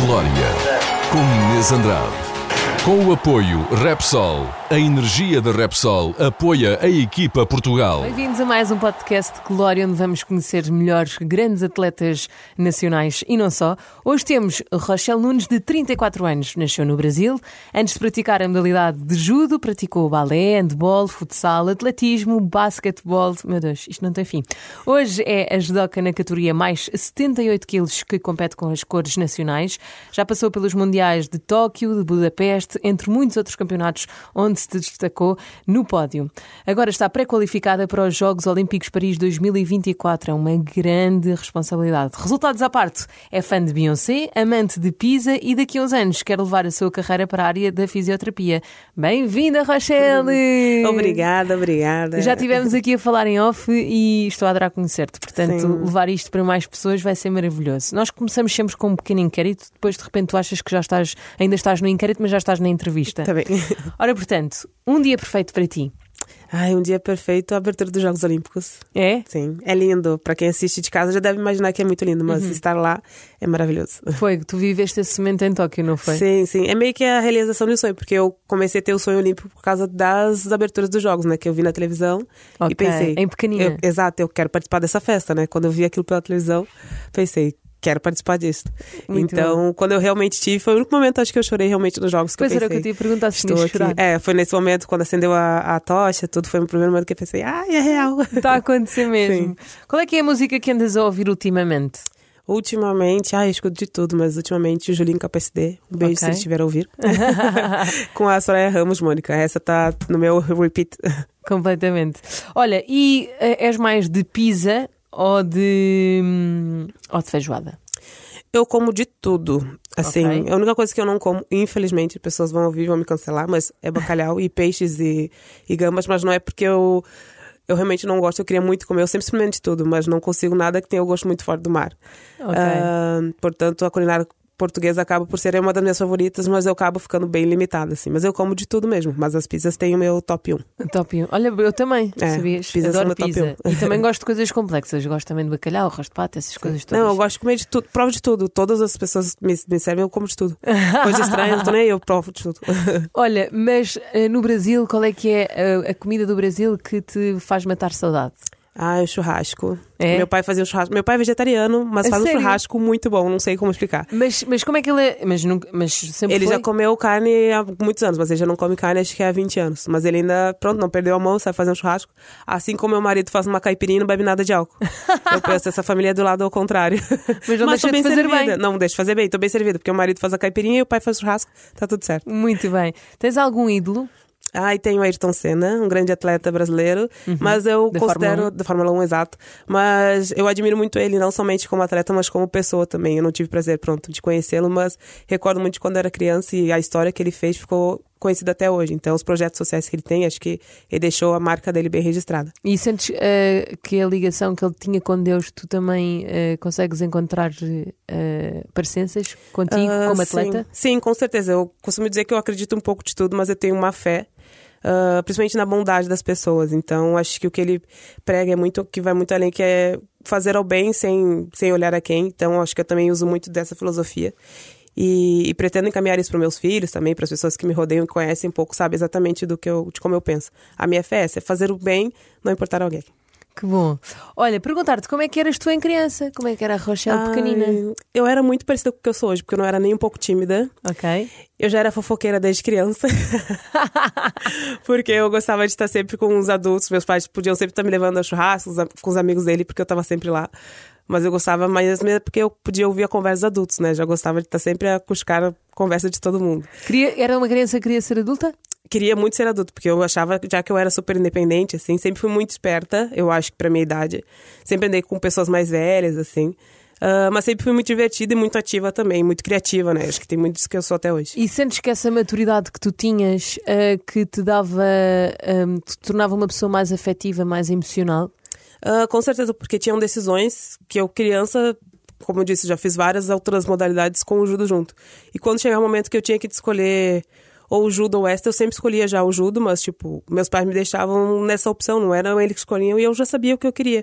Glória, com Inês Andrade. Com o apoio Repsol, a energia da Repsol apoia a equipa Portugal. Bem-vindos a mais um podcast de Glória, onde vamos conhecer melhores grandes atletas nacionais e não só. Hoje temos Rochelle Nunes, de 34 anos, nasceu no Brasil. Antes de praticar a modalidade de judo, praticou balé, handball, futsal, atletismo, basquetebol. Meu Deus, isto não tem fim. Hoje é a judoca na categoria mais 78 quilos que compete com as cores nacionais. Já passou pelos mundiais de Tóquio, de Budapeste, entre muitos outros campeonatos onde se destacou no pódio. Agora está pré-qualificada para os Jogos Olímpicos Paris 2024. É uma grande responsabilidade. Resultados à parte, é fã de Beyoncé, amante de Pisa e daqui a uns anos quer levar a sua carreira para a área da fisioterapia. Bem-vinda, Rochelle! Obrigada, obrigada. Já tivemos aqui a falar em off e estou a adorar conhecer-te. Portanto, Sim. levar isto para mais pessoas vai ser maravilhoso. Nós começamos sempre com um pequeno inquérito, depois de repente tu achas que já estás, ainda estás no inquérito, mas já estás na entrevista. Tá bem. Ora, portanto, um dia perfeito para ti. Ai, um dia perfeito, a abertura dos Jogos Olímpicos. É? Sim, é lindo. Pra quem assiste de casa já deve imaginar que é muito lindo, Uhum. mas estar lá é maravilhoso. Foi, tu viveste esse momento em Tóquio, não foi? Sim, sim. É meio que a realização um sonho, porque eu comecei a ter o sonho olímpico por causa das aberturas dos jogos, né? Que eu vi na televisão Ok, e pensei. em pequenina. eu- exato, eu quero participar dessa festa, né? Quando eu vi aquilo pela televisão, pensei. Quero participar disso. Muito então, quando eu realmente tive, foi o único momento acho que eu chorei realmente nos jogos. Que Pois eu era o que pensei, eu te ia perguntar se Estou aqui. chorado. É, foi nesse momento, quando acendeu a, a tocha, tudo foi o primeiro momento que eu pensei, ai, é real. Está a acontecer mesmo. Qual é que é a música que andas a ouvir ultimamente? Ultimamente, ai, eu escuto de tudo, mas ultimamente o Julinho KPSD, um beijo Ok. se ele estiver a ouvir. Com a Soraya Ramos, Mônica, essa tá no meu repeat. Completamente. Olha, e eh, és mais de pizza ou de, hum, ou de feijoada? Eu como de tudo. Assim, Ok. a única coisa que eu não como, infelizmente, pessoas vão ouvir, vão me cancelar, mas é bacalhau e peixes e, e gambas, mas não é porque eu, eu realmente não gosto, eu queria muito comer, eu sempre experimento de tudo, mas não consigo nada que tenha o gosto muito forte do mar. Ok. Ah, portanto, a culinária portuguesa acaba por ser uma das minhas favoritas, mas eu acabo ficando bem limitada, assim. Mas eu como de tudo mesmo, mas as pizzas têm o meu top 1. Top 1. Olha, eu também, É, sabias? pizza são Adoro meu top pizza. E também gosto de coisas complexas. Gosto também de bacalhau, arroz de pato, essas coisas todas. Não, eu gosto de comer de tudo, provo de tudo. Todas as pessoas me, me servem, eu como de tudo. Coisa estranha, tô nem eu provo de tudo. Olha, mas eh, no Brasil, qual é que é a, a comida do Brasil que te faz matar saudade? Ah, o churrasco. É? Meu pai fazia um churrasco. Meu pai é vegetariano, mas A faz sério? um churrasco muito bom, não sei como explicar. Mas, mas como é que ele é? Mas, nunca, mas sempre Ele foi? já comeu carne há muitos anos, mas ele já não come carne acho que há 20 anos. Mas ele ainda, pronto, não perdeu a mão, sabe fazer um churrasco. Assim como meu marido faz uma caipirinha e não bebe nada de álcool. Eu penso, essa família é do lado ao contrário. Mas não deixa tô de bem fazer servida. bem. Não, deixa de fazer bem, tô bem servida, porque o marido faz a caipirinha e o pai faz o churrasco, tá tudo certo. Muito bem. Tens algum ídolo? Ah, e tem o Ayrton Senna, um grande atleta brasileiro, mas eu Uhum. Da considero Fórmula 1. da Fórmula 1, exato. Mas eu admiro muito ele, não somente como atleta, mas como pessoa também. Eu não tive prazer, pronto, de conhecê-lo, mas recordo muito de quando era criança e a história que ele fez ficou conhecida até hoje. Então, os projetos sociais que ele tem, acho que ele deixou a marca dele bem registrada. E sentes eh, que a ligação que ele tinha com Deus, tu também eh, consegues encontrar eh, parecenças contigo Ah, como sim. atleta? Sim, com certeza. Eu costumo dizer que eu acredito um pouco de tudo, mas eu tenho uma fé, ah, principalmente na bondade das pessoas. Então, acho que o que ele prega é muito que vai muito além, que é fazer ao bem sem, sem olhar a quem. Então, acho que eu também uso muito dessa filosofia. E, e pretendo encaminhar isso para meus filhos também, para as pessoas que me rodeiam e conhecem um pouco, sabe exatamente do que eu, de como eu penso. A minha fé é essa, é fazer o bem, não importar alguém. Que bom. Olha, perguntar-te como é que eras tu em criança? Como é que era a Rochelle pequenina? Ai, Eu era muito parecida com o que eu sou hoje, porque eu não era nem um pouco tímida. Ok. Eu já era fofoqueira desde criança. porque eu gostava de estar sempre com os adultos. Meus pais podiam sempre estar me levando a churrascos com os amigos dele, porque eu estava sempre lá. Mas eu gostava mais mesmo porque eu podia ouvir a conversa dos adultos, né? Já gostava de estar sempre a cuscar a conversa de todo mundo. Queria, era uma criança que queria ser adulta? Queria muito ser adulto, porque eu achava, já que eu era super independente, assim, sempre fui muito esperta, eu acho que pra minha idade. Sempre andei com pessoas mais velhas, assim. Ah, mas sempre fui muito divertida e muito ativa também, muito criativa, né? Acho que tem muito disso que eu sou até hoje. E sentes que essa maturidade que tu tinhas eh, que te dava, eh, te tornava uma pessoa mais afetiva, mais emocional? Ah, com certeza, porque tinham decisões que eu, criança, como eu disse, já fiz várias outras modalidades com o judo junto. E quando chegava o momento que eu tinha que escolher ou o judo ou esta, eu sempre escolhia já o judo, mas, tipo, meus pais me deixavam nessa opção, não eram eles que escolhiam e eu já sabia o que eu queria.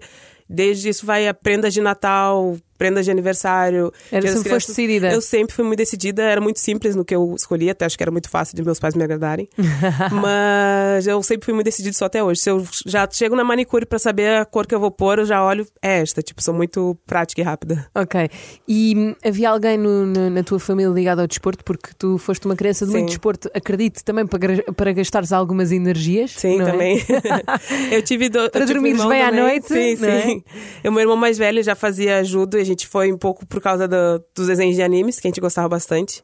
Desde isso vai a prendas de Natal, prendas de aniversário. Era sempre Crianças. decidida. Eu sempre fui muito decidida, era muito simples no que eu escolhi, até acho que era muito fácil de meus pais me agradarem. Mas eu sempre fui muito decidida só até hoje. Se eu já chego na manicure pra saber a cor que eu vou pôr, eu já olho, é esta. Tipo, sou muito prática e rápida. Ok. E hum, havia alguém no- no- na tua família ligado ao desporto? Porque tu foste uma criança de muito Sim. desporto, acredito, também para, para gastares algumas energias. Sim, é? também. eu tive. Do, Para eu um dormires bem à também. noite, Sim, é? sim. O meu irmão mais velho já fazia judo e a gente foi um pouco por causa do- dos desenhos de animes, que a gente gostava bastante.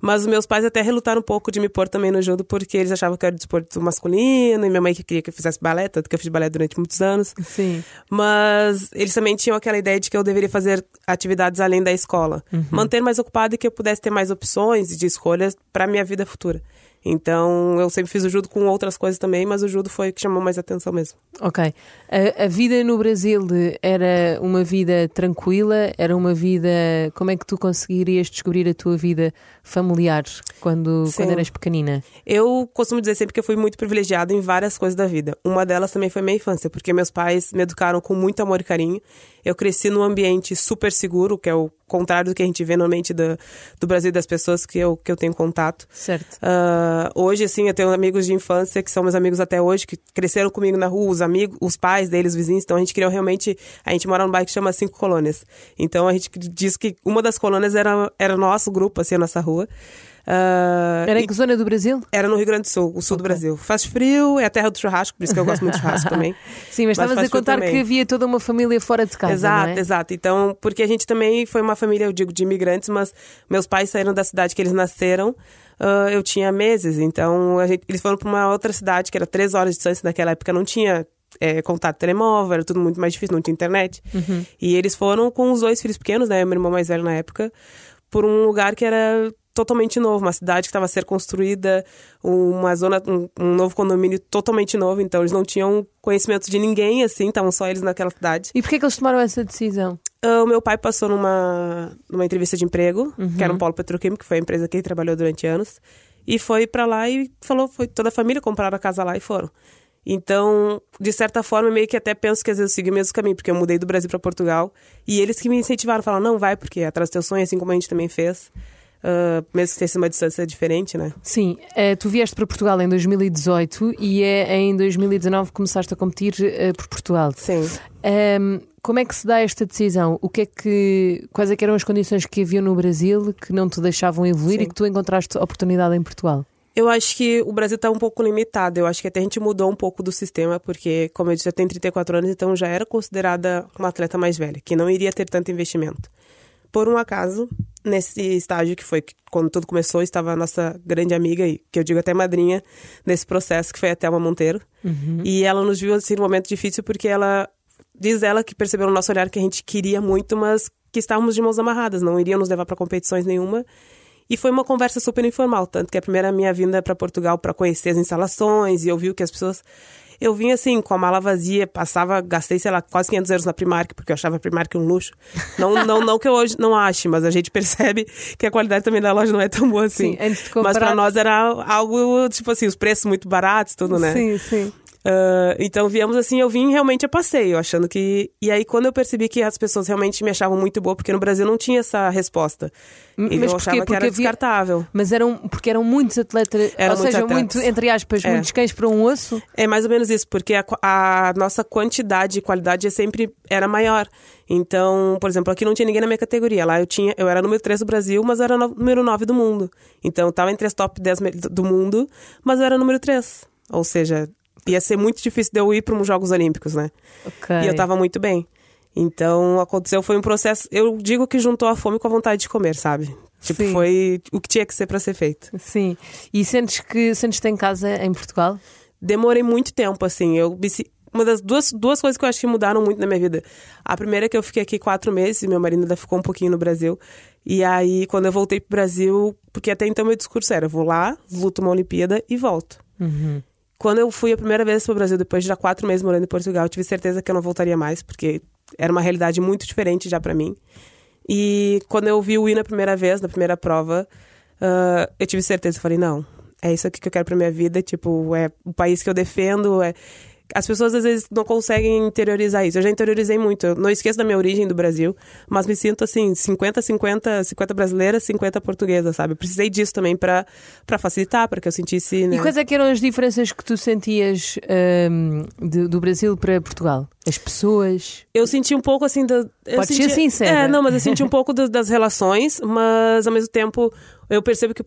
Mas os meus pais até relutaram um pouco de me pôr também no judo, porque eles achavam que era desporto masculino, e minha mãe que queria que eu fizesse balé, tanto que eu fiz balé durante muitos anos. Sim. Mas eles também tinham aquela ideia de que eu deveria fazer atividades além da escola. Manter mais ocupada e que eu pudesse ter mais opções de escolhas para minha vida futura. Então, eu sempre fiz o judo com outras coisas também, mas o judo foi o que chamou mais atenção mesmo. Ok. A, a vida no Brasil era uma vida tranquila? Era uma vida. Como é que tu conseguirias descobrir a tua vida familiar quando, Sim. quando eras pequenina? Eu costumo dizer sempre que eu fui muito privilegiada em várias coisas da vida. Uma delas também foi minha infância, porque meus pais me educaram com muito amor e carinho. Eu cresci num ambiente super seguro, que é o contrário do que a gente vê normalmente do, do Brasil das pessoas que eu, que eu tenho contato. Certo. Ah, hoje, assim, eu tenho amigos de infância que são meus amigos até hoje, que cresceram comigo na rua, os amigos, os pais deles, os vizinhos. Então a gente criou realmente. A gente mora num bairro que chama Cinco Colônias. Então a gente diz que uma das colônias era, era nosso grupo, assim, a nossa rua. Ah, Era em que zona do Brasil? era no Rio Grande do Sul, o sul do Brasil. Faz frio, é a terra do churrasco, por isso que eu gosto muito de churrasco também. Sim, mas, Mas estavas a contar que havia toda uma família fora de casa. exato, é? exato. Então, porque a gente também foi uma família, eu digo, de imigrantes, mas meus pais saíram da cidade que eles nasceram. ah, eu tinha meses, então gente- eles foram para uma outra cidade que era três horas de distância. Naquela época não tinha é, contato telemóvel, era tudo muito mais difícil, não tinha internet. E eles foram com os dois filhos pequenos, né? Meu irmão mais velho na época, por um lugar que era totalmente novo, uma cidade que estava a ser construída, uma zona, um, um novo condomínio totalmente novo, então eles não tinham conhecimento de ninguém, assim, estavam só eles naquela cidade. E porquê que eles tomaram essa decisão? Ah, O meu pai passou numa, numa entrevista de emprego, que era Uhum. um polo petroquímico, que foi a empresa que ele trabalhou durante anos, e foi pra lá e falou, foi toda a família compraram a casa lá e foram. Então, de certa forma, meio que até penso que às vezes eu segui o mesmo caminho, porque eu mudei do Brasil pra Portugal, e eles que me incentivaram, falaram, não, vai, porque é atrás do teu sonho, assim como a gente também fez, Ah, mesmo que tenha sido uma distância diferente, né? Sim, eh, tu vieste para Portugal em 2018 e é em 2019 que começaste a competir eh, por Portugal. Sim. Ahm, como é que se dá esta decisão? O que é que, quais é que eram as condições que havia no Brasil que não te deixavam evoluir Sim. e que tu encontraste oportunidade em Portugal? Eu acho que o Brasil está um pouco limitado. Eu acho que até a gente mudou um pouco do sistema, porque, como eu disse, eu tenho 34 anos, então já era considerada uma atleta mais velha, que não iria ter tanto investimento. Por um acaso, nesse estágio que foi quando tudo começou, estava a nossa grande amiga, e que eu digo até madrinha, nesse processo, que foi a Thelma Monteiro. E ela nos viu assim, num momento difícil, porque ela diz ela que percebeu no nosso olhar que a gente queria muito, mas que estávamos de mãos amarradas, não iriam nos levar para competições nenhuma. E foi uma conversa super informal, tanto que a primeira minha vinda para Portugal para conhecer as instalações e eu vi o que as pessoas eu vim assim, com a mala vazia, passava, gastei, sei lá, quase 500 euros na Primark, porque eu achava a Primark um luxo. Não, não, não que eu hoje não ache, mas a gente percebe que a qualidade também da loja não é tão boa assim. Sim, antes de Mas comparar- para nós era algo, tipo assim, os preços muito baratos, tudo, né? Sim, sim. Ah, então viemos assim, eu vim realmente a passeio, achando que. E aí, quando eu percebi que as pessoas realmente me achavam muito boa, porque no Brasil não tinha essa resposta. M- E mas eu porquê? achava que era Porque havia- descartável. Mas eram, porque eram muitos atletas, Eram ou muitos seja, atletas. muito, entre aspas, É. muitos cães para um osso. É mais ou menos isso, porque a, a nossa quantidade e qualidade é sempre era maior. Então, por exemplo, aqui não tinha ninguém na minha categoria. Lá eu tinha, eu era número 3 do Brasil, mas era no- número 9 do mundo. Então, eu tava entre as top 10 me- do mundo, mas eu era número 3. Ou seja, ia ser muito difícil de eu ir para os Jogos Olímpicos, né? Ok. E eu tava muito bem. Então, aconteceu, foi um processo. Eu digo que juntou a fome com a vontade de comer, sabe? Tipo, Sim. foi o que tinha que ser para ser feito. Sim. E sentes que sentes-te em casa em Portugal? Demorei muito tempo, assim. Eu Uma das duas, duas coisas que eu acho que mudaram muito na minha vida. A primeira é que eu fiquei aqui quatro meses meu marido ainda ficou um pouquinho no Brasil. E aí, quando eu voltei pro Brasil, porque até então meu discurso era: vou lá, luto uma Olimpíada e volto. Quando eu fui a primeira vez pro Brasil, depois de já quatro meses morando em Portugal, eu tive certeza que eu não voltaria mais, porque era uma realidade muito diferente já pra mim. E quando eu vi o hino a primeira vez, na primeira prova, ah, eu tive certeza. Eu falei, não, é isso aqui que eu quero pra minha vida. Tipo, é o país que eu defendo. É... as pessoas às vezes não conseguem interiorizar isso. Eu já interiorizei muito. Eu não esqueço da minha origem do Brasil, mas me sinto assim, 50, 50, 50 brasileiras, 50 portuguesas, sabe? Eu precisei disso também para facilitar, para que eu sentisse. Né? E quais é eram as diferenças que tu sentias um, de, do Brasil para Portugal? As pessoas? Eu senti um pouco assim. Da, Pode senti, ser sincera. É, não, mas eu senti um pouco das, das relações, mas ao mesmo tempo eu percebo que,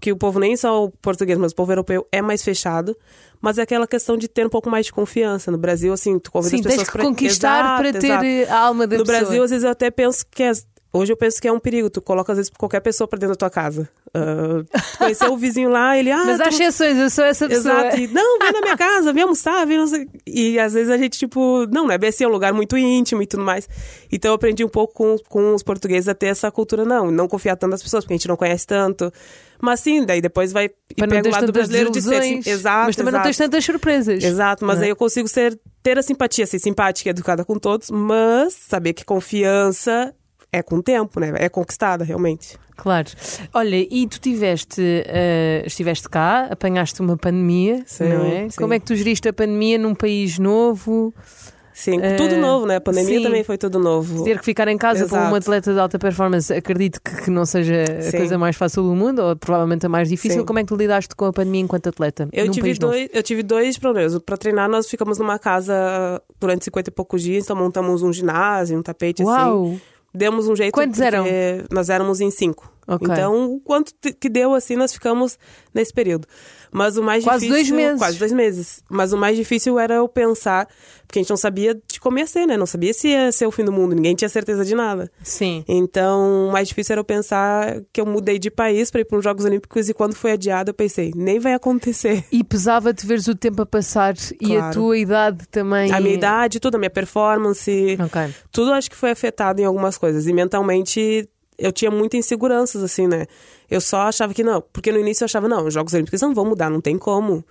que o povo, nem só o português, mas o povo europeu é mais fechado. Mas é aquela questão de ter um pouco mais de confiança. No Brasil, assim, tu convida Sim, as pessoas tens que pra... conquistar exato, para ter exato. a alma da no pessoa. No Brasil, às vezes, eu até penso que é Hoje eu penso que é um perigo. Tu coloca, às vezes, qualquer pessoa pra dentro da tua casa. Uh, conheceu o vizinho lá, ele... Ah, Mas tu... exceções, eu sou essa pessoa. Exato. E, não, vem na minha casa, vem almoçar, vem... Não sei... E às vezes a gente, tipo... Não, não é bem assim, é um lugar muito íntimo e tudo mais. Então eu aprendi um pouco com, com os portugueses a ter essa cultura, não. Não confiar tanto nas pessoas, porque a gente não conhece tanto. Mas sim, daí depois vai... E pega o lado brasileiro de ser... Assim, exato, Mas também exato. não tens tantas surpresas. Exato, mas é? aí eu consigo ser... Ter a simpatia, ser simpática educada com todos, mas saber que confiança é com o tempo, né? É conquistada, realmente. Claro. Olha, e tu tiveste, uh, estiveste cá, apanhaste uma pandemia, sim, não é? Sim. Como é que tu geriste a pandemia num país novo? Sim, uh, tudo novo, né? A pandemia sim. também foi tudo novo. Ter que ficar em casa Exato. com um atleta de alta performance, acredito que, que não seja a coisa mais fácil do mundo, ou provavelmente a mais difícil. Como é que tu lidaste com a pandemia enquanto atleta? Eu tive, país novo? dois, eu tive dois problemas. Para treinar, nós ficamos numa casa durante 50 e poucos dias, então montamos um ginásio, um tapete assim. Demos um jeito. Quantos eram? Nós éramos em cinco. Ok. Então, o quanto que deu assim, nós ficamos nesse período. Mas o mais Quase difícil. dois meses. Quase dois meses. Mas o mais difícil era eu pensar, porque a gente não sabia de como ia ser, né? Não sabia se ia ser o fim do mundo, ninguém tinha certeza de nada. Sim. Então, o mais difícil era eu pensar que eu mudei de país para ir para os Jogos Olímpicos e quando foi adiado eu pensei, nem vai acontecer. E pesava-te veres o tempo a passar e a Claro. tua idade também. A minha idade, tudo, a minha performance, Ok. tudo acho que foi afetado em algumas coisas. E mentalmente eu tinha muitas inseguranças, assim, né? Eu só achava que não, porque no início eu achava, não, os Jogos Olímpicos não vão mudar, não tem como.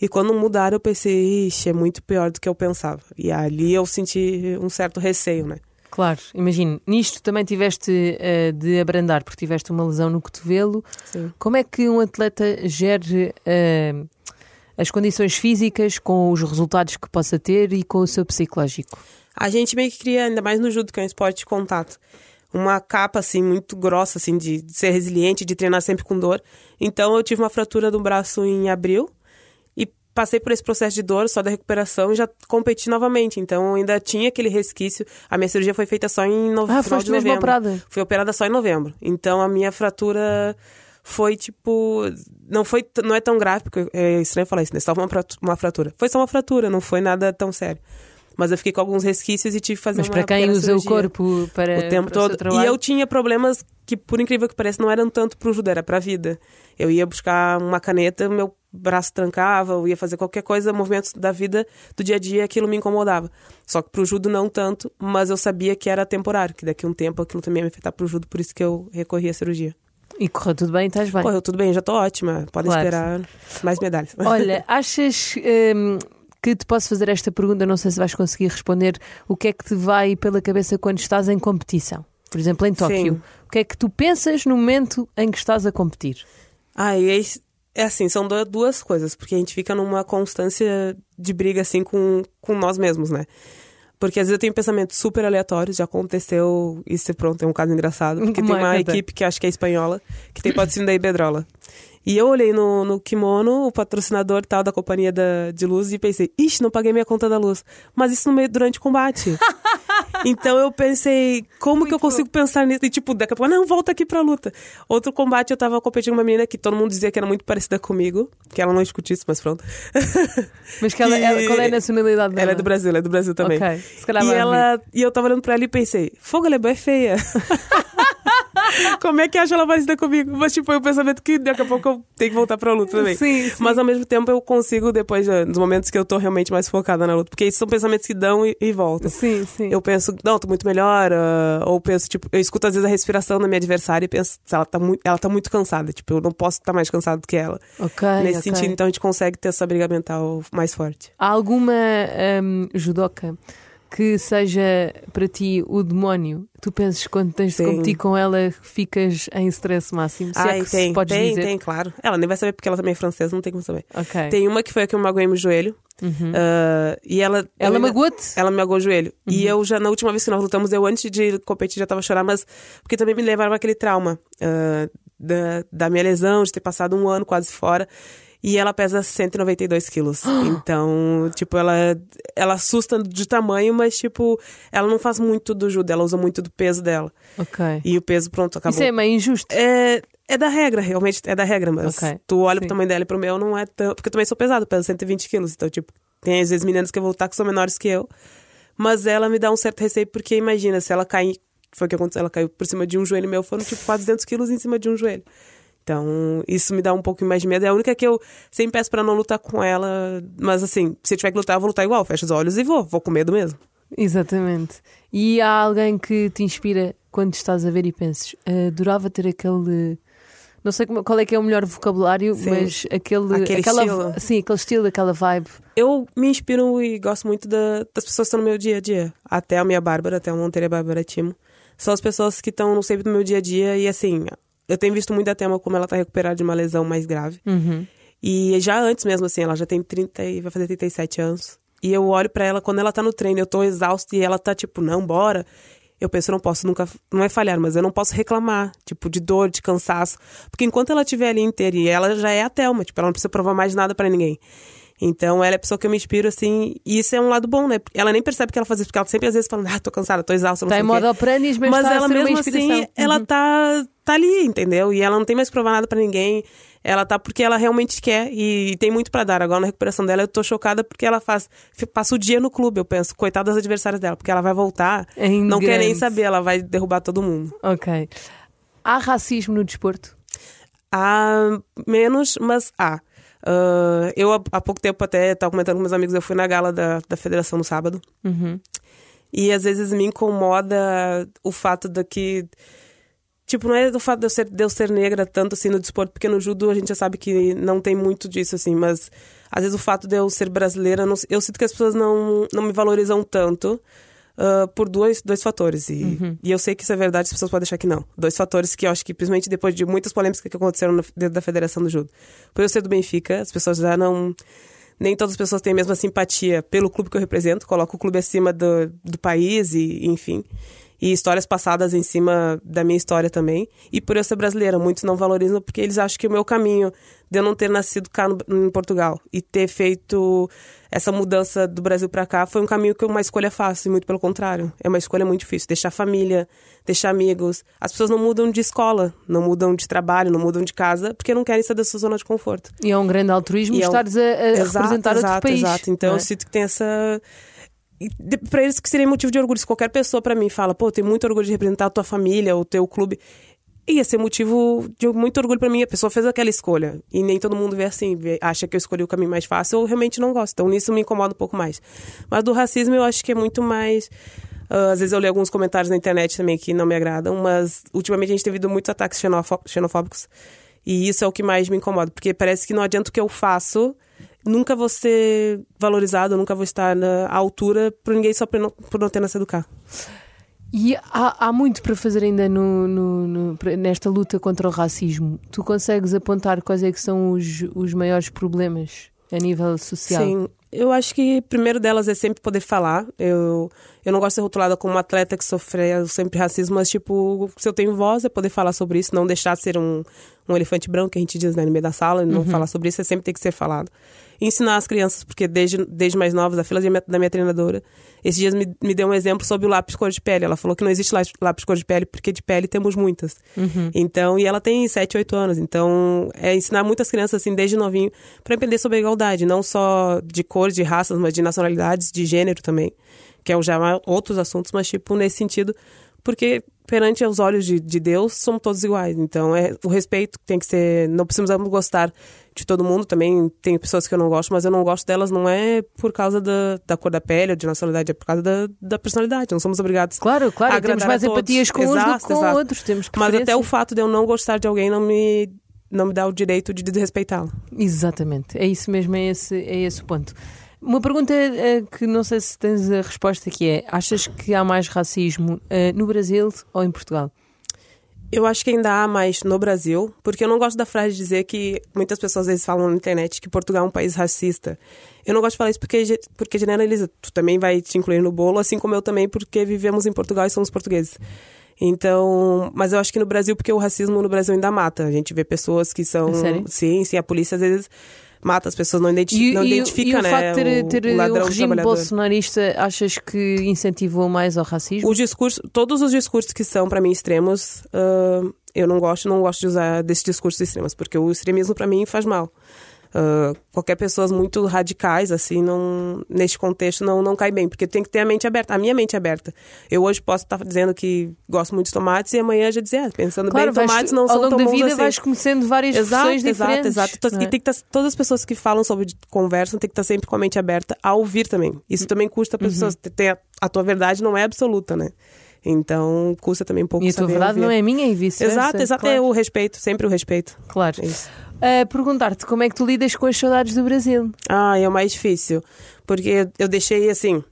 E quando mudaram, eu pensei, ixi, é muito pior do que eu pensava. E ali eu senti um certo receio, né? Claro, imagino. Nisto também tiveste eh, de abrandar, porque tiveste uma lesão no cotovelo. Sim. Como é que um atleta gere eh, as condições físicas com os resultados que possa ter e com o seu psicológico? A gente meio que cria, ainda mais no judo, que é um esporte de contato, uma capa, assim, muito grossa, assim, de, ser resiliente, de treinar sempre com dor. Então, eu tive uma fratura do braço em abril e passei por esse processo de dor, só da recuperação, e já competi novamente. Então, ainda tinha aquele resquício. A minha cirurgia foi feita só em no... Ah, final de novembro. operada? Fui operada só em novembro. Então, a minha fratura foi, tipo... Não foi... Não é tão grave, porque é estranho falar isso, né? Só uma fratura. Foi só uma fratura, não foi nada tão sério. Mas eu fiquei com alguns resquícios e tive que fazer Mas uma para quem usa o cirurgia corpo para o tempo para o seu todo. trabalho, E eu tinha problemas que, por incrível que pareça, não eram tanto pro judô, era pra vida. Eu ia buscar uma caneta, meu braço trancava, eu ia fazer qualquer coisa, movimentos da vida, do dia a dia, aquilo me incomodava. Só que pro judo não tanto, mas eu sabia que era temporário, que daqui a um tempo aquilo também ia me afetar pro judo, por isso que eu recorri à cirurgia. E correu tudo bem, estás bem. Correu tudo bem, já tô ótima. Podem Claro. esperar mais medalhas. Olha, achas hum, que te posso fazer esta pergunta? Não sei se vais conseguir responder. O que é que te vai pela cabeça quando estás em competição? Por exemplo, em Tóquio. Sim. O que é que tu pensas no momento em que estás a competir? Ah, é, é assim, são du- duas coisas, porque a gente fica numa constância de briga, assim, com, com nós mesmos, né? Porque às vezes eu tenho pensamentos super aleatórios, já aconteceu, isso pronto, é um caso engraçado, porque tem uma equipe que acho que é espanhola, que tem patrocínio da Iberdrola. E eu olhei no, no kimono, o patrocinador tal da companhia da, de luz, e pensei, ixi, não paguei minha conta da luz. Mas isso no meio, durante o combate. então eu pensei, como que eu consigo pensar nisso? E tipo, daqui a pouco, não, volta aqui pra luta. Outro combate, eu tava competindo com uma menina que todo mundo dizia que era muito parecida comigo, que ela não escuta isso, mas pronto. Mas que ela, Que- ela- qual é a nacionalidade dela? Ela é do Brasil, ela é do Brasil também. Ok, se calhar E, ela, e eu tava olhando pra ela e pensei, fogo, ela é bem feia. Como é que acha ela parecida comigo? Mas, tipo, é um pensamento que daqui a pouco eu tenho que voltar pra luta também. Sim, sim. Mas, ao mesmo tempo, eu consigo, depois, nos momentos que eu tô realmente mais focada na luta. Porque esses são pensamentos que dão e, e voltam. Sim, sim. Eu penso, não, tô muito melhor. ah, ou penso, tipo, eu escuto às vezes a respiração da minha adversária e penso, ela tá, muito, ela tá muito cansada. Tipo, eu não posso estar mais cansado do que ela. Ok, Nesse ok. sentido, então, a gente consegue ter essa briga mental mais forte. Há alguma hum, judoca que seja para ti o demónio, tu penses quando tens de Sim. competir com ela ficas em stress máximo? Se é Ai, que tem, podes tem, dizer. tem, claro. Ela nem vai saber porque ela também é francesa, não tem como saber. Ok. Tem uma que foi a que eu magoei meu joelho. ah, e ela. Uhum. Ela magoou-te? Ela me magoou o joelho. Uhum. E eu já, na última vez que nós lutamos, eu antes de competir já tava chorando, mas porque também me levaram aquele trauma ah, da, da minha lesão, de ter passado um ano quase fora. E ela pesa 192 quilos. Então, tipo, ela, ela assusta de tamanho, mas, tipo, ela não faz muito do judo, ela usa muito do peso dela. Ok. E o peso, pronto, acabou. Isso é meio injusto. É, é da regra, realmente é da regra, mas Ok, tu olha sim. pro tamanho dela e pro meu não é tão. Porque eu também sou pesado, peso 120 quilos. Então, tipo, tem às vezes meninas que eu vou lutar que são menores que eu. Mas ela me dá um certo receio, porque imagina, se ela cair. Foi o que aconteceu, ela caiu por cima de um joelho meu, foram tipo 400 quilos em cima de um joelho. Então, isso me dá um pouco mais de medo. É a única que eu sempre peço pra não lutar com ela. Mas assim, se eu tiver que lutar, eu vou lutar igual. Fecho os olhos e vou. Vou com medo mesmo. Exatamente. E há alguém que te inspira quando estás a ver e penses, adorava ter aquele. Não sei qual é que é o melhor vocabulário, Sim. mas aquele, Aquele aquela, estilo. sim, aquele estilo, aquela vibe. Eu me inspiro e gosto muito da- das pessoas que estão no meu dia a dia. Até a minha Bárbara, até a Monteira Bárbara Timo. São as pessoas que estão sempre no meu dia a dia e assim, eu tenho visto muito a Tema como ela tá recuperada de uma lesão mais grave. Uhum. E já antes mesmo, assim, ela já tem 30 e vai fazer 37 anos. E eu olho pra ela quando ela tá no treino, eu tô exausta e ela tá tipo, não, bora. Eu penso, eu não posso nunca, não é falhar, mas eu não posso reclamar, tipo, de dor, de cansaço. Porque enquanto ela estiver ali inteira, e ela já é a Thelma, tipo, ela não precisa provar mais nada pra ninguém. Então, ela é a pessoa que eu me inspiro, assim, e isso é um lado bom, né? Ela nem percebe que ela faz isso, porque ela sempre às vezes fala, ah, tô cansada, tô exausta, não Está sei em modo mas, Mas a ela mesmo assim, ela Uhum. tá, tá ali, entendeu? E ela não tem mais que provar nada pra ninguém. Ela tá porque ela realmente quer e tem muito pra dar. Agora na recuperação dela eu tô chocada porque ela faz passa o dia no clube, eu penso, coitada das adversárias dela, porque ela vai voltar, Em não quer nem saber, ela vai derrubar todo mundo. Ok. Há racismo no desporto? Há menos, mas há. Ah, eu há, há pouco tempo até estava comentando com meus amigos, eu fui na gala da, da federação no sábado. Uhum. E às vezes me incomoda o fato de que. Tipo, não é do fato de eu, ser, de eu ser negra tanto assim no desporto, porque no judo a gente já sabe que não tem muito disso, assim, mas às vezes o fato de eu ser brasileira, não- eu sinto que as pessoas não, não me valorizam tanto ah, por dois, dois fatores. E, e eu sei que isso é verdade, as pessoas podem achar que não. Dois fatores que eu acho que, principalmente depois de muitas polêmicas que aconteceram na- dentro da Federação do Judo. Por eu ser do Benfica, as pessoas já não nem todas as pessoas têm a mesma simpatia pelo clube que eu represento, coloco o clube acima do, do país e, enfim. E histórias passadas em cima da minha história também. E por eu ser brasileira, muitos não valorizam porque eles acham que o meu caminho de eu não ter nascido cá no, em Portugal e ter feito essa mudança do Brasil para cá foi um caminho que é uma escolha fácil, e muito pelo contrário. É uma escolha muito difícil. Deixar família, deixar amigos. As pessoas não mudam de escola, não mudam de trabalho, não mudam de casa porque não querem sair da sua zona de conforto. E é um grande altruísmo E é um- a, a representar outro exato, país. Exato, então é? eu sinto que tem essa. Pra eles que seria motivo de orgulho. Se qualquer pessoa pra mim fala, pô, tenho muito orgulho de representar a tua família, o teu clube. Ia ser motivo de muito orgulho pra mim. A pessoa fez aquela escolha. E nem todo mundo vê assim, vê- acha que eu escolhi o caminho mais fácil ou realmente não gosta. Então nisso me incomoda um pouco mais. Mas do racismo eu acho que é muito mais. ah, às vezes eu leio alguns comentários na internet também que não me agradam, mas ultimamente a gente tem visto muitos ataques xenofó- xenofóbicos. E isso é o que mais me incomoda, porque parece que não adianta o que eu faço, nunca vou ser valorizado, nunca vou estar na altura por ninguém só por não, por não ter nascido cá. E há, há muito para fazer ainda no, no- no- nesta luta contra o racismo. Tu consegues apontar quais é que são os, os maiores problemas a nível social? Sim, eu acho que primeiro delas é sempre poder falar. Eu, eu não gosto de ser rotulada como uma atleta que sofre sempre racismo, mas, tipo, se eu tenho voz, é poder falar sobre isso, não deixar de ser um, um elefante branco, que a gente diz né, no meio da sala, não falar sobre isso, é sempre tem que ser falado. E ensinar as crianças, porque desde, desde mais novas, a fila de minha- da minha treinadora, esses dias me, me deu um exemplo sobre o lápis cor de pele. Ela falou que não existe lá- lápis cor de pele, porque de pele temos muitas. Então, e ela tem 7, 8 anos. Então, é ensinar muitas crianças, assim, desde novinho, para aprender sobre a igualdade, não só de cor, de raças, mas de nacionalidades, de gênero também, que é já outros assuntos, mas, tipo, nesse sentido, porque perante os olhos de, de Deus, somos todos iguais. Então, é o respeito tem que ser. Não precisamos gostar de todo mundo. Também tem pessoas que eu não gosto, mas eu não gosto delas não é por causa da, da cor da pele ou de nacionalidade, é por causa da, da personalidade. Não somos obrigados Claro, claro, a temos mais empatias com uns do Exato, que com exato. outros. Temos Mas até o preferência. fato de eu não gostar de alguém não me, não me dá o direito de desrespeitá-lo. Exatamente, é isso mesmo, é esse, é esse o ponto. Uma pergunta uh, que não sei se tens a resposta que é: achas que há mais racismo uh, no Brasil ou em Portugal? Eu acho que ainda há mais no Brasil, porque eu não gosto da frase de dizer que muitas pessoas às vezes falam na internet que Portugal é um país racista. Eu não gosto de falar isso porque, porque generaliza. Tu também vai te incluir no bolo, assim como eu também, porque vivemos em Portugal e somos portugueses. Então, mas eu acho que no Brasil, porque o racismo no Brasil ainda mata. A gente vê pessoas que são. Sério? Sim, sim, a polícia às vezes mata as pessoas, não, identi E, não e- identifica, e o né? facto de ter, o, ter o ladrão o regime bolsonarista achas que incentivou mais ao racismo? Os discursos, todos os discursos que são para mim extremos, ah, eu não gosto, não gosto de usar desses discursos extremos, porque o extremismo para mim faz mal. Ah, qualquer pessoas muito radicais assim, não neste contexto não não cai bem, porque tem que ter a mente aberta, a minha mente aberta. Eu hoje posso estar dizendo que gosto muito de tomates e amanhã já dizer, ah, pensando Claro, bem, tomates não ao são longo tão da bons vida assim. vais conhecendo várias Exato, versões exato, diferentes. exato. Não é? E tem que estar, todas as pessoas que falam sobre conversam tem que estar sempre com a mente aberta a ouvir também. Isso também custa para Uhum. pessoas. Ter, a tua verdade não é absoluta, né? Então custa também um pouco E a tua verdade ouvir. não é minha e vice-versa. Exato, exato. É claro. o respeito, sempre o respeito. Claro. É isso. Ah, Perguntar-te como é que tu lidas com as saudades do Brasil? Ah, é o mais difícil. Porque eu deixei, assim,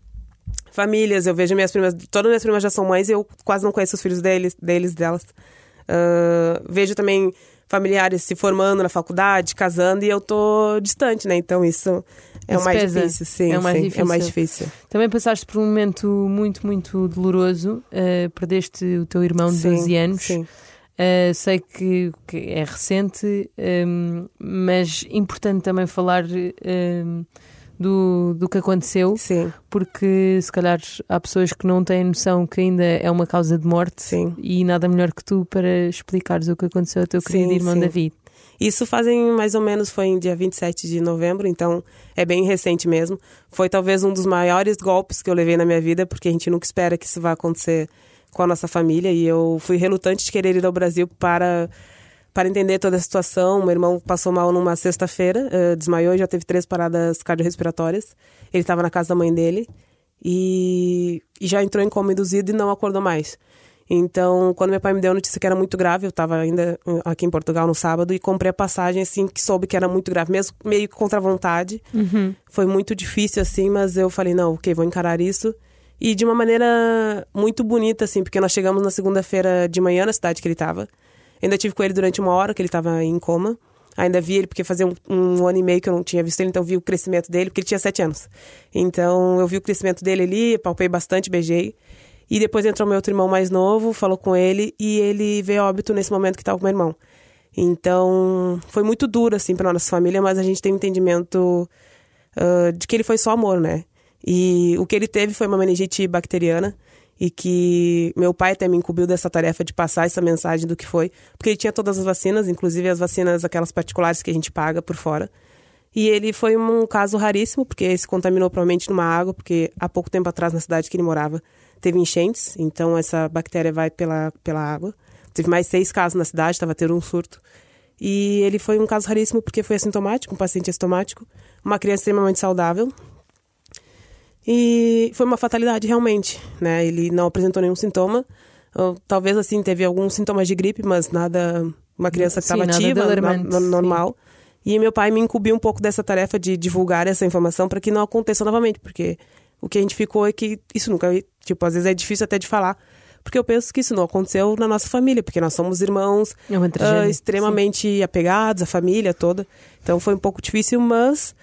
famílias, eu vejo minhas primas, todas minhas primas já são mães e eu quase não conheço os filhos deles, deles delas. Ah, vejo também familiares se formando na faculdade, casando, e eu tô distante, né? Então isso é Isso o mais pesa. difícil, sim. É o mais sim, difícil. É mais difícil. Também passaste por um momento muito, muito doloroso. ah, perdeste o teu irmão de Sim, 12 anos. Sim. Uh, sei que, que é recente, um, mas importante também falar um, do, do que aconteceu, Sim, porque se calhar há pessoas que não têm noção que ainda é uma causa de morte sim. e nada melhor que tu para explicares o que aconteceu ao teu querido Sim, irmão sim. David. Isso fazem mais ou menos, foi em dia 27 de novembro, então é bem recente mesmo. Foi talvez um dos maiores golpes que eu levei na minha vida, porque a gente nunca espera que isso vá acontecer com a nossa família. E eu fui relutante de querer ir ao Brasil para, para entender toda a situação. Meu irmão passou mal numa sexta-feira, eh, desmaiou e já teve três paradas cardiorrespiratórias. Ele estava na casa da mãe dele e, e já entrou em coma induzido e não acordou mais. Então, quando meu pai me deu a notícia que era muito grave, eu estava ainda uh, aqui em Portugal no sábado e comprei a passagem assim que soube que era muito grave, mesmo meio contra a vontade. Foi muito difícil assim, mas eu falei, não, ok, vou encarar isso. E de uma maneira muito bonita, assim, porque nós chegamos na segunda-feira de manhã na cidade que ele estava. Ainda tive com ele durante uma hora, que ele estava em coma. Ainda vi ele, porque fazia um, um ano e meio que eu não tinha visto ele, então vi o crescimento dele, porque ele tinha sete anos. Então eu vi o crescimento dele ali, palpei bastante, beijei. E depois entrou meu outro irmão mais novo, falou com ele, e ele veio óbito nesse momento que estava com meu irmão. Então foi muito duro, assim, para nossa família, mas a gente tem um entendimento ah, de que ele foi só amor, né? E o que ele teve foi uma meningite bacteriana e que meu pai até me incumbiu dessa tarefa de passar essa mensagem do que foi, porque ele tinha todas as vacinas, inclusive as vacinas aquelas particulares que a gente paga por fora. E ele foi um caso raríssimo, porque se contaminou provavelmente numa água, porque há pouco tempo atrás na cidade que ele morava teve enchentes, então essa bactéria vai pela, pela água. Teve mais seis casos na cidade, estava tendo um surto. E ele foi um caso raríssimo porque foi assintomático, um paciente assintomático, uma criança extremamente saudável, e foi uma fatalidade, realmente, né? Ele não apresentou nenhum sintoma. Ou, Talvez, assim, teve alguns sintomas de gripe, mas nada... Uma criança que Sim, estava ativa, no- no- normal. E meu pai me incumbiu um pouco dessa tarefa de divulgar essa informação para que não aconteça novamente, porque o que a gente ficou é que isso nunca... Tipo, às vezes é difícil até de falar, porque eu penso que isso não aconteceu na nossa família, porque nós somos irmãos ah, extremamente apegados, a família toda. Então foi um pouco difícil, mas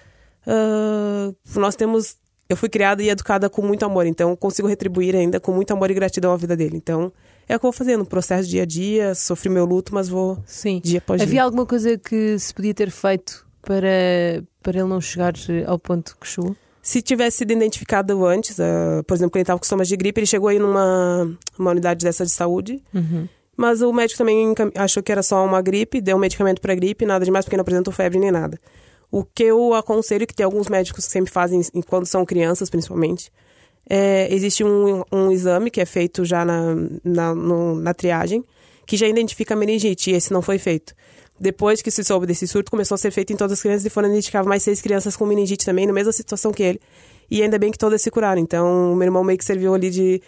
ah, nós temos. Eu fui criada e educada com muito amor, então consigo retribuir ainda com muito amor e gratidão a vida dele. Então é o que eu vou fazendo, processo dia a dia, sofri meu luto, mas vou Sim. dia após Havia dia. alguma coisa que se podia ter feito para, para ele não chegar ao ponto que chegou? Se tivesse sido identificado antes, ah, por exemplo, quando ele estava com sintomas de gripe, ele chegou aí numa uma unidade dessa de saúde. Mas o médico também achou que era só uma gripe, deu um medicamento para gripe, nada demais, porque não apresentou febre nem nada. O que eu aconselho, que tem alguns médicos que sempre fazem, em- quando são crianças principalmente, é, existe um, um exame que é feito já na, na, no- na triagem, que já identifica a meningite, e esse não foi feito. Depois que se soube desse surto, começou a ser feito em todas as crianças e foram identificadas mais seis crianças com meningite também, na mesma situação que ele. E ainda bem que todas se curaram. Então, o meu irmão meio que serviu ali de,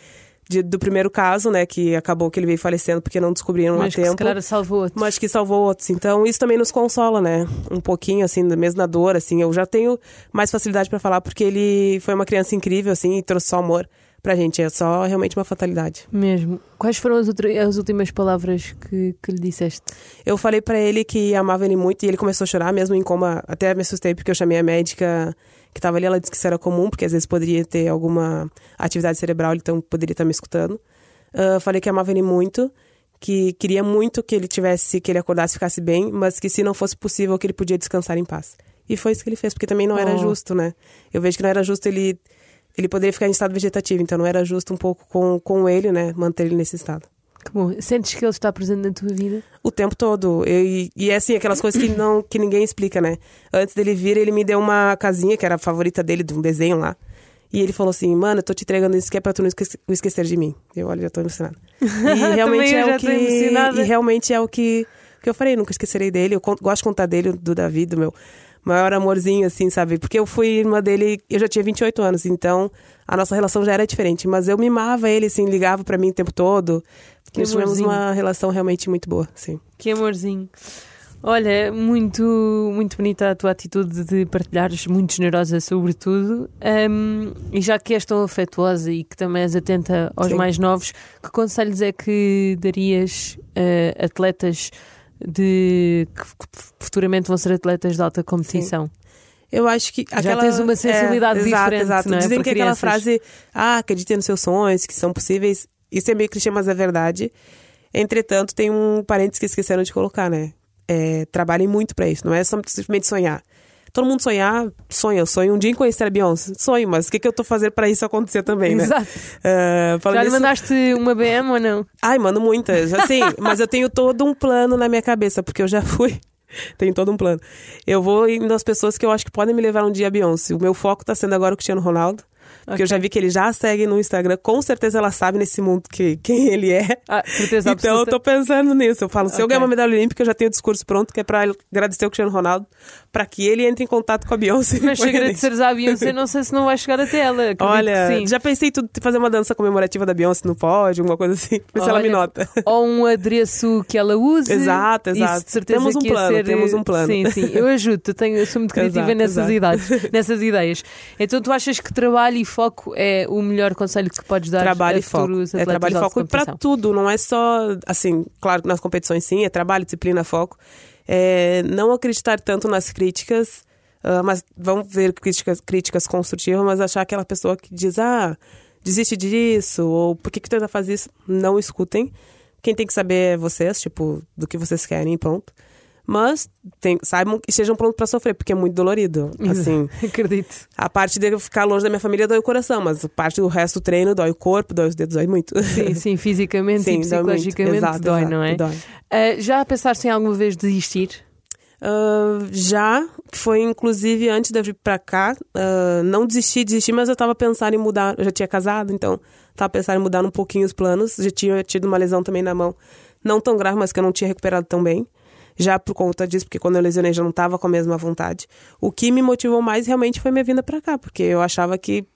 de- do primeiro caso, né? Que acabou que ele veio falecendo porque não descobriram Mas a que se tempo. calhar salvou outro. Mas que salvou outros. Então, isso também nos consola, né? Um pouquinho, assim, mesmo na dor, assim. Eu já tenho mais facilidade pra falar, porque ele foi uma criança incrível, assim, e trouxe só amor pra gente. É só realmente uma fatalidade. Mesmo. Quais foram as, outra- as últimas palavras que, que lhe disseste? Eu falei pra ele que amava ele muito e ele começou a chorar, mesmo em coma. Até me assustei porque eu chamei a médica que tava ali, ela disse que isso era comum, porque às vezes poderia ter alguma atividade cerebral, então poderia estar me escutando. Ah, falei que amava ele muito, que queria muito que ele tivesse, que ele acordasse e ficasse bem, mas que se não fosse possível, que ele podia descansar em paz. E foi isso que ele fez, porque também não era Oh. justo, né? Eu vejo que não era justo ele. Ele poderia ficar em estado vegetativo, então não era justo um pouco com, com ele, né? Manter ele nesse estado. Que bom. Sentes que ele está presente na tua vida? O tempo todo. E, e é assim, aquelas coisas que, não, que ninguém explica, né? Antes dele vir, ele me deu uma casinha, que era a favorita dele, de um desenho lá. E ele falou assim, mano, eu tô te entregando isso que é pra tu não esque- esquecer de mim. Eu, olha, já tô emocionada. E realmente é o que... E realmente é o que, que eu falei, nunca esquecerei dele. Eu gosto de contar dele, do Davi, do meu maior amorzinho, assim, sabe? Porque eu fui irmã dele, eu já tinha 28 anos, então a nossa relação já era diferente. Mas eu mimava ele, assim, ligava pra mim o tempo todo. Que Nós tivemos uma relação realmente muito boa, sim. Que amorzinho. Olha, muito, muito bonita a tua atitude de partilhares, muito generosa, sobretudo. Ahm, e já que és tão afetuosa e que também és atenta aos Sim. mais novos, que conselhos é que darias a atletas de que futuramente vão ser atletas de alta competição? Eu acho que aquela, tens uma sensibilidade é, exato, diferente, Exato. não é? Dizem Para que aquela crianças. frase, ah, acredite nos seus sonhos, que são possíveis. Isso é meio clichê, mas é verdade. Entretanto, tem um parênteses que esqueceram de colocar, né? É, trabalhem muito pra isso, não é simplesmente sonhar. Todo mundo sonhar, sonha. Eu sonho um dia em conhecer a Beyoncé. Sonho, mas o que, que eu tô fazendo pra isso acontecer também, né? Exato. Falando Já lhe mandaste uma BM ou não? Ai, mando muitas, assim, mas eu tenho todo um plano na minha cabeça, porque eu já fui. Tenho todo um plano. Eu vou indo às pessoas que eu acho que podem me levar um dia a Beyoncé. O meu foco tá sendo agora o Cristiano Ronaldo. Porque eu já vi que ele já segue no Instagram. Com certeza ela sabe nesse mundo que, quem ele é. Ah, certeza Então eu absoluta. tô pensando nisso. Eu falo, se eu Ok. ganhar uma medalha olímpica, eu já tenho o discurso pronto, que é pra agradecer o Cristiano Ronaldo, pra que ele entre em contato com a Beyoncé. Mas se agradeceres à Beyoncé, não sei se não vai chegar até ela. Olha, já pensei em tudo, fazer uma dança comemorativa da Beyoncé no pódio, alguma coisa assim. Ver se ela me nota. Ou um adereço que ela use. Exato, Isso exato. de certeza Temos um plano, ser- temos um plano. Sim, sim. Eu ajudo, eu, tenho, eu sou muito criativa Exato, nessas exato. idades, nessas ideias. Então tu achas que trabalho e foco é o melhor conselho que podes dar trabalho a e foco. É trabalho e foco. E competição? tudo, não é só, assim, claro que nas competições sim, é trabalho, disciplina, foco. É, não acreditar tanto nas críticas, ah, mas vamos ver críticas, críticas construtivas, mas achar aquela pessoa que diz, ah, desiste disso, ou por que, que tu ainda faz isso? Não escutem. Quem tem que saber é vocês, tipo, do que vocês querem pronto. Mas tem, saibam e estejam prontos pra sofrer, porque é muito dolorido. Assim, Acredito. a parte de ficar longe da minha família dói o coração, mas a parte do resto do treino dói o corpo, dói os dedos, dói muito. Sim, sim, fisicamente Sim, e dói psicologicamente Exato, dói, exato, não é? dói. Ah, já pensaste em alguma vez desistir? Ah, já, foi inclusive antes de eu vir pra cá, ah, não desisti, desisti, mas eu tava pensando em mudar, eu já tinha casado, então tava pensando em mudar um pouquinho os planos, já tinha tido uma lesão também na mão, não tão grave, mas que eu não tinha recuperado tão bem, já por conta disso, porque quando eu lesionei já não tava com a mesma vontade. O que me motivou mais realmente foi minha vinda pra cá, porque eu achava que,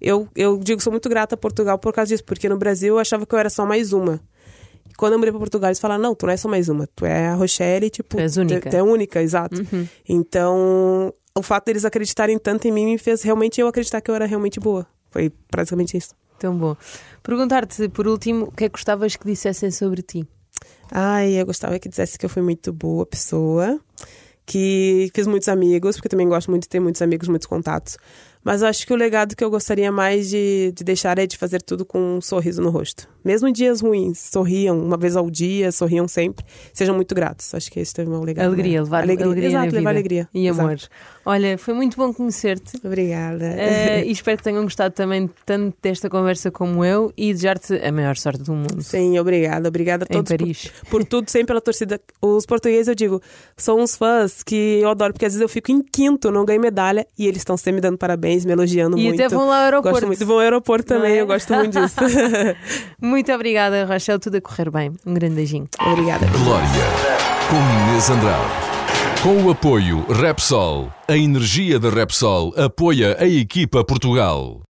eu, eu digo, sou muito grata a Portugal por causa disso, porque no Brasil eu achava que eu era só mais uma. E quando eu mudei pra Portugal, eles falaram, não, tu não é só mais uma, tu é a Rochelle, tipo... Tu és única. Tu é única, exato. Então, o fato deles acreditarem tanto em mim me fez realmente eu acreditar que eu era realmente boa. Foi praticamente isso. Tão bom. Perguntar-te, por último, o que é que gostavas que dissessem sobre ti? Ai, eu gostava que dissesse que eu fui muito boa pessoa, que fiz muitos amigos, porque também gosto muito de ter muitos amigos, muitos contatos. Mas eu acho que o legado que eu gostaria mais de, de deixar é de fazer tudo com um sorriso no rosto. Mesmo em dias ruins, sorriam uma vez ao dia, sorriam sempre, sejam muito gratos. Acho que esse teve um legado. Alegria, né? levar alegria, Exato, na levar alegria. E Exato. amor. Olha, foi muito bom conhecer-te. Obrigada. Eh, e espero que tenham gostado também tanto desta conversa como eu e desejar-te a maior sorte do mundo. Sim, obrigada. Obrigada a Em todos por- Paris. Por, tudo, sempre pela torcida. Os portugueses, eu digo, são uns fãs que eu adoro, porque às vezes eu fico em quinto, não ganho medalha, e eles estão sempre me dando parabéns, me elogiando E muito. até vão lá ao aeroporto. Gosto muito. Vão ao aeroporto também, é? eu gosto muito disso. Muito obrigada, Rachel. Tudo a correr bem. Um grande beijinho. obrigada. Glória, com Inês Andrade. Com o apoio Repsol, a energia da Repsol apoia a equipa Portugal.